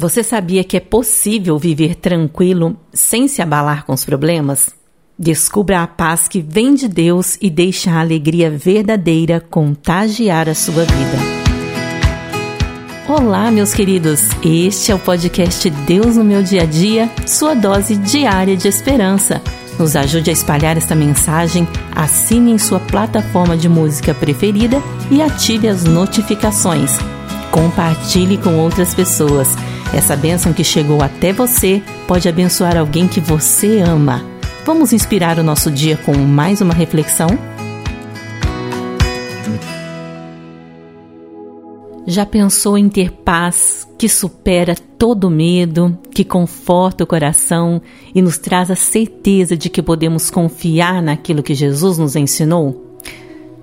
Você sabia que é possível viver tranquilo sem se abalar com os problemas? Descubra a paz que vem de Deus e deixe a alegria verdadeira contagiar a sua vida. Olá, meus queridos. Este é o podcast Deus no meu dia a dia, sua dose diária de esperança. Nos ajude a espalhar esta mensagem, assine em sua plataforma de música preferida e ative as notificações. Compartilhe com outras pessoas. Essa bênção que chegou até você pode abençoar alguém que você ama. Vamos inspirar o nosso dia com mais uma reflexão? Já pensou em ter paz que supera todo medo, que conforta o coração e nos traz a certeza de que podemos confiar naquilo que Jesus nos ensinou?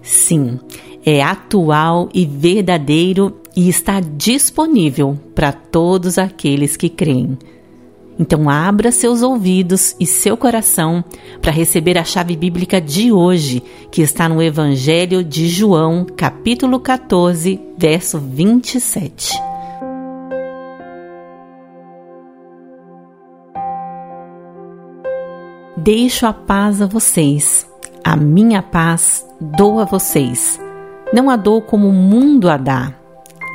Sim, é atual e verdadeiro e está disponível para todos aqueles que creem. Então, abra seus ouvidos e seu coração para receber a chave bíblica de hoje, que está no Evangelho de João, capítulo 14, verso 27. Deixo a paz a vocês, a minha paz dou a vocês. Não a dou como o mundo a dá.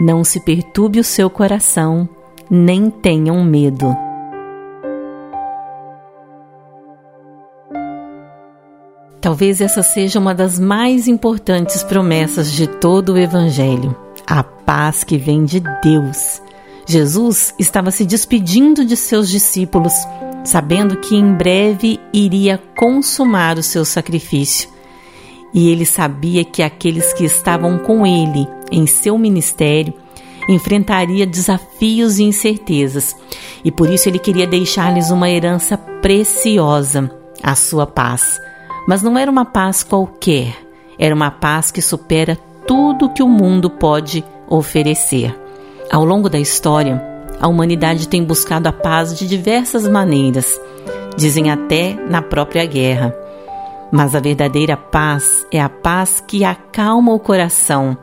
Não se perturbe o seu coração, nem tenham medo. Talvez essa seja uma das mais importantes promessas de todo o Evangelho: a paz que vem de Deus. Jesus estava se despedindo de seus discípulos, sabendo que em breve iria consumar o seu sacrifício. E ele sabia que aqueles que estavam com ele em seu ministério enfrentaria desafios e incertezas, e por isso ele queria deixar-lhes uma herança preciosa, a sua paz. Mas não era uma paz qualquer, era uma paz que supera tudo que o mundo pode oferecer. Ao longo da história, a humanidade tem buscado a paz de diversas maneiras, dizem até na própria guerra. Mas a verdadeira paz é a paz que acalma o coração.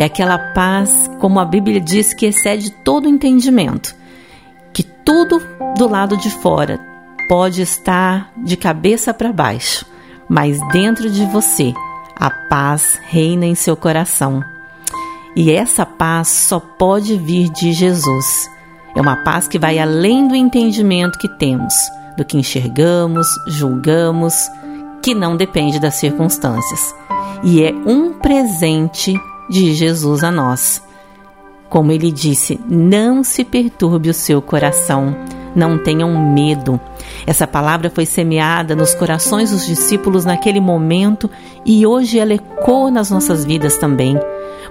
É aquela paz, como a Bíblia diz, que excede todo entendimento. Que tudo do lado de fora pode estar de cabeça para baixo, mas dentro de você a paz reina em seu coração. E essa paz só pode vir de Jesus. É uma paz que vai além do entendimento que temos, do que enxergamos, julgamos, que não depende das circunstâncias e é um presente de Jesus a nós. Como ele disse, não se perturbe o seu coração, não tenham medo. Essa palavra foi semeada nos corações dos discípulos naquele momento e hoje ela ecoa nas nossas vidas também.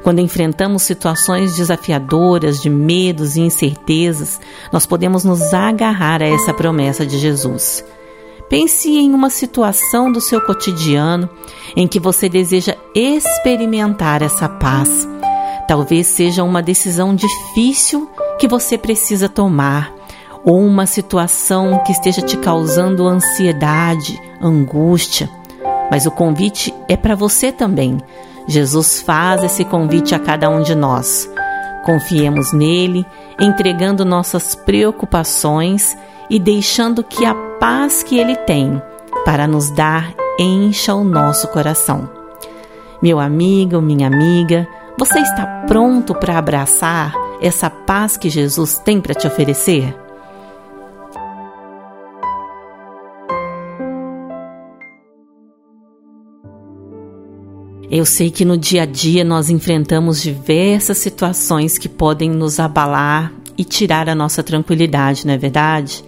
Quando enfrentamos situações desafiadoras, de medos e incertezas, nós podemos nos agarrar a essa promessa de Jesus. Pense em uma situação do seu cotidiano em que você deseja experimentar essa paz. Talvez seja uma decisão difícil que você precisa tomar, ou uma situação que esteja te causando ansiedade, angústia. Mas o convite é para você também. Jesus faz esse convite a cada um de nós. Confiemos nele, entregando nossas preocupações e deixando que a paz que Ele tem para nos dar encha o nosso coração. Meu amigo, minha amiga, você está pronto para abraçar essa paz que Jesus tem para te oferecer? Eu sei que no dia a dia nós enfrentamos diversas situações que podem nos abalar e tirar a nossa tranquilidade, não é verdade?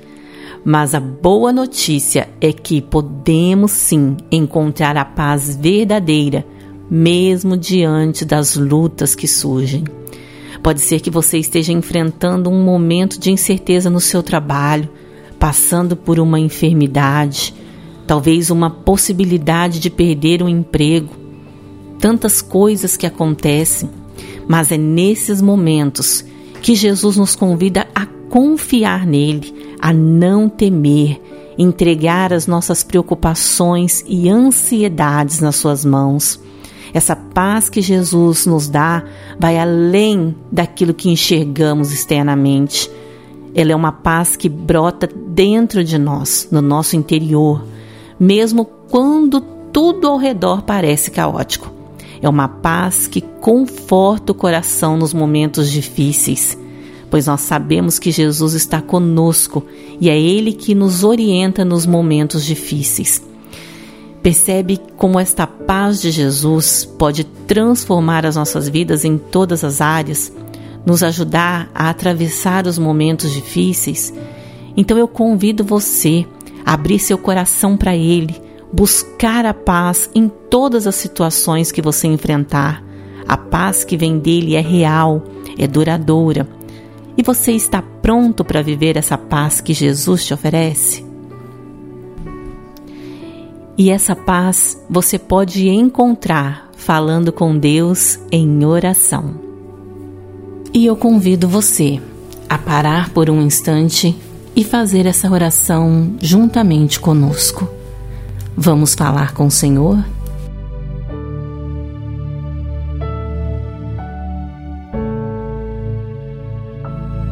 Mas a boa notícia é que podemos sim encontrar a paz verdadeira, mesmo diante das lutas que surgem. Pode ser que você esteja enfrentando um momento de incerteza no seu trabalho, passando por uma enfermidade, talvez uma possibilidade de perder o um emprego. Tantas coisas que acontecem, mas é nesses momentos que Jesus nos convida a confiar nele, a não temer, entregar as nossas preocupações e ansiedades nas suas mãos. Essa paz que Jesus nos dá vai além daquilo que enxergamos externamente. Ela é uma paz que brota dentro de nós, no nosso interior, mesmo quando tudo ao redor parece caótico. É uma paz que conforta o coração nos momentos difíceis, pois nós sabemos que Jesus está conosco e é Ele que nos orienta nos momentos difíceis. Percebe como esta paz de Jesus pode transformar as nossas vidas em todas as áreas, nos ajudar a atravessar os momentos difíceis? Então eu convido você a abrir seu coração para Ele buscar a paz em todas as situações que você enfrentar. A paz que vem dele é real, é duradoura. E você está pronto para viver essa paz que Jesus te oferece? E essa paz você pode encontrar falando com Deus em oração. E eu convido você a parar por um instante e fazer essa oração juntamente conosco. Vamos falar com o Senhor?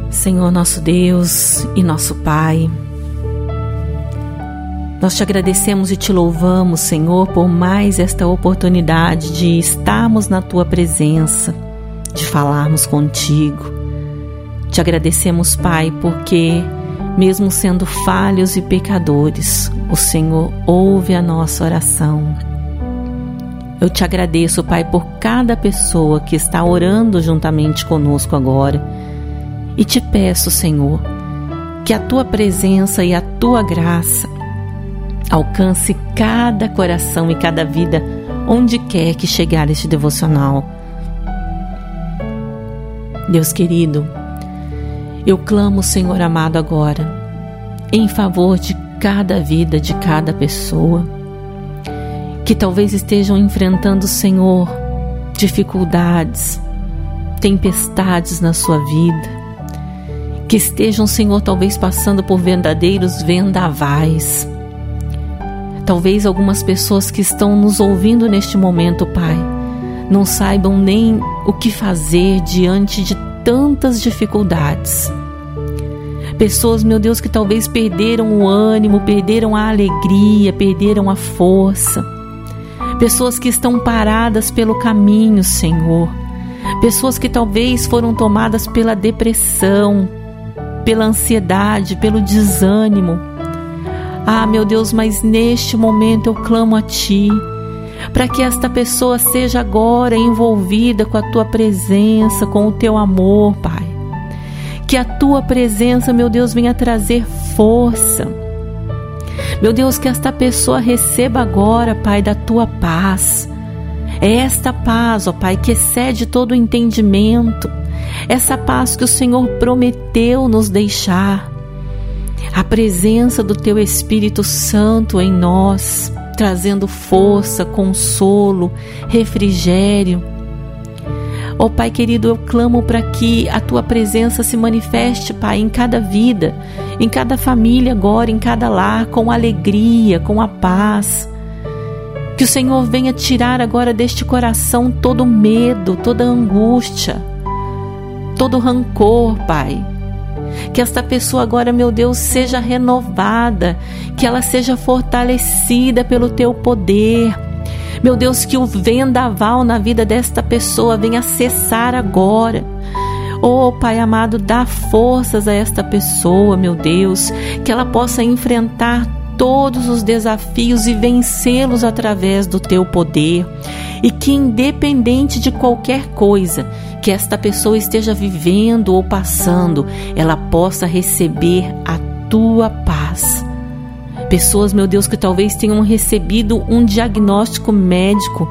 Senhor nosso Deus e nosso Pai, nós te agradecemos e te louvamos, Senhor, por mais esta oportunidade de estarmos na tua presença, de falarmos contigo. Te agradecemos, Pai, porque mesmo sendo falhos e pecadores, o Senhor ouve a nossa oração. Eu te agradeço, Pai, por cada pessoa que está orando juntamente conosco agora. E te peço, Senhor, que a tua presença e a tua graça alcance cada coração e cada vida onde quer que chegar este devocional. Deus querido, eu clamo, Senhor amado, agora, em favor de cada vida, de cada pessoa, que talvez estejam enfrentando, Senhor, dificuldades, tempestades na sua vida, que estejam, Senhor, talvez passando por verdadeiros vendavais. Talvez algumas pessoas que estão nos ouvindo neste momento, Pai, não saibam nem o que fazer diante de tantas dificuldades. Pessoas, meu Deus, que talvez perderam o ânimo, perderam a alegria, perderam a força. Pessoas que estão paradas pelo caminho, Senhor. Pessoas que talvez foram tomadas pela depressão, pela ansiedade, pelo desânimo. Ah, meu Deus, mas neste momento eu clamo a Ti, para que esta pessoa seja agora envolvida com a Tua presença, com o Teu amor, Pai que a tua presença, meu Deus, venha trazer força. Meu Deus, que esta pessoa receba agora, Pai, da tua paz. É esta paz, ó Pai, que excede todo o entendimento. Essa paz que o Senhor prometeu nos deixar. A presença do teu Espírito Santo em nós, trazendo força, consolo, refrigério Ó oh, Pai querido, eu clamo para que a tua presença se manifeste, Pai, em cada vida, em cada família agora, em cada lar, com alegria, com a paz. Que o Senhor venha tirar agora deste coração todo medo, toda angústia, todo rancor, Pai. Que esta pessoa agora, meu Deus, seja renovada, que ela seja fortalecida pelo teu poder. Meu Deus, que o vendaval na vida desta pessoa venha cessar agora. Oh, Pai amado, dá forças a esta pessoa, meu Deus, que ela possa enfrentar todos os desafios e vencê-los através do teu poder. E que, independente de qualquer coisa que esta pessoa esteja vivendo ou passando, ela possa receber a tua paz. Pessoas, meu Deus, que talvez tenham recebido um diagnóstico médico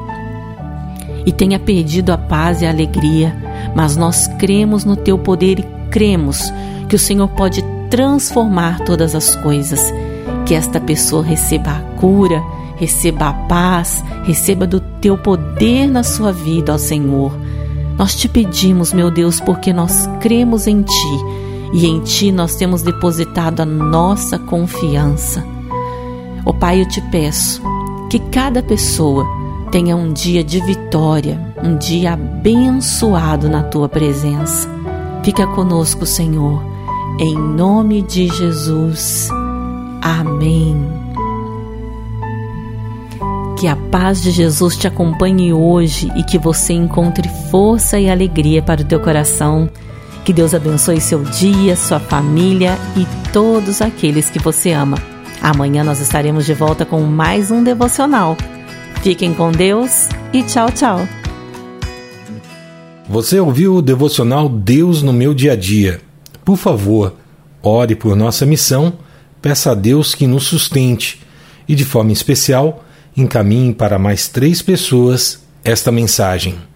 e tenha perdido a paz e a alegria, mas nós cremos no teu poder e cremos que o Senhor pode transformar todas as coisas. Que esta pessoa receba a cura, receba a paz, receba do teu poder na sua vida, ó Senhor. Nós te pedimos, meu Deus, porque nós cremos em Ti e em Ti nós temos depositado a nossa confiança. Ó Pai, eu te peço que cada pessoa tenha um dia de vitória, um dia abençoado na tua presença. Fica conosco, Senhor. Em nome de Jesus. Amém. Que a paz de Jesus te acompanhe hoje e que você encontre força e alegria para o teu coração. Que Deus abençoe seu dia, sua família e todos aqueles que você ama. Amanhã nós estaremos de volta com mais um devocional. Fiquem com Deus e tchau, tchau. Você ouviu o devocional Deus no meu dia a dia? Por favor, ore por nossa missão, peça a Deus que nos sustente e, de forma especial, encaminhe para mais três pessoas esta mensagem.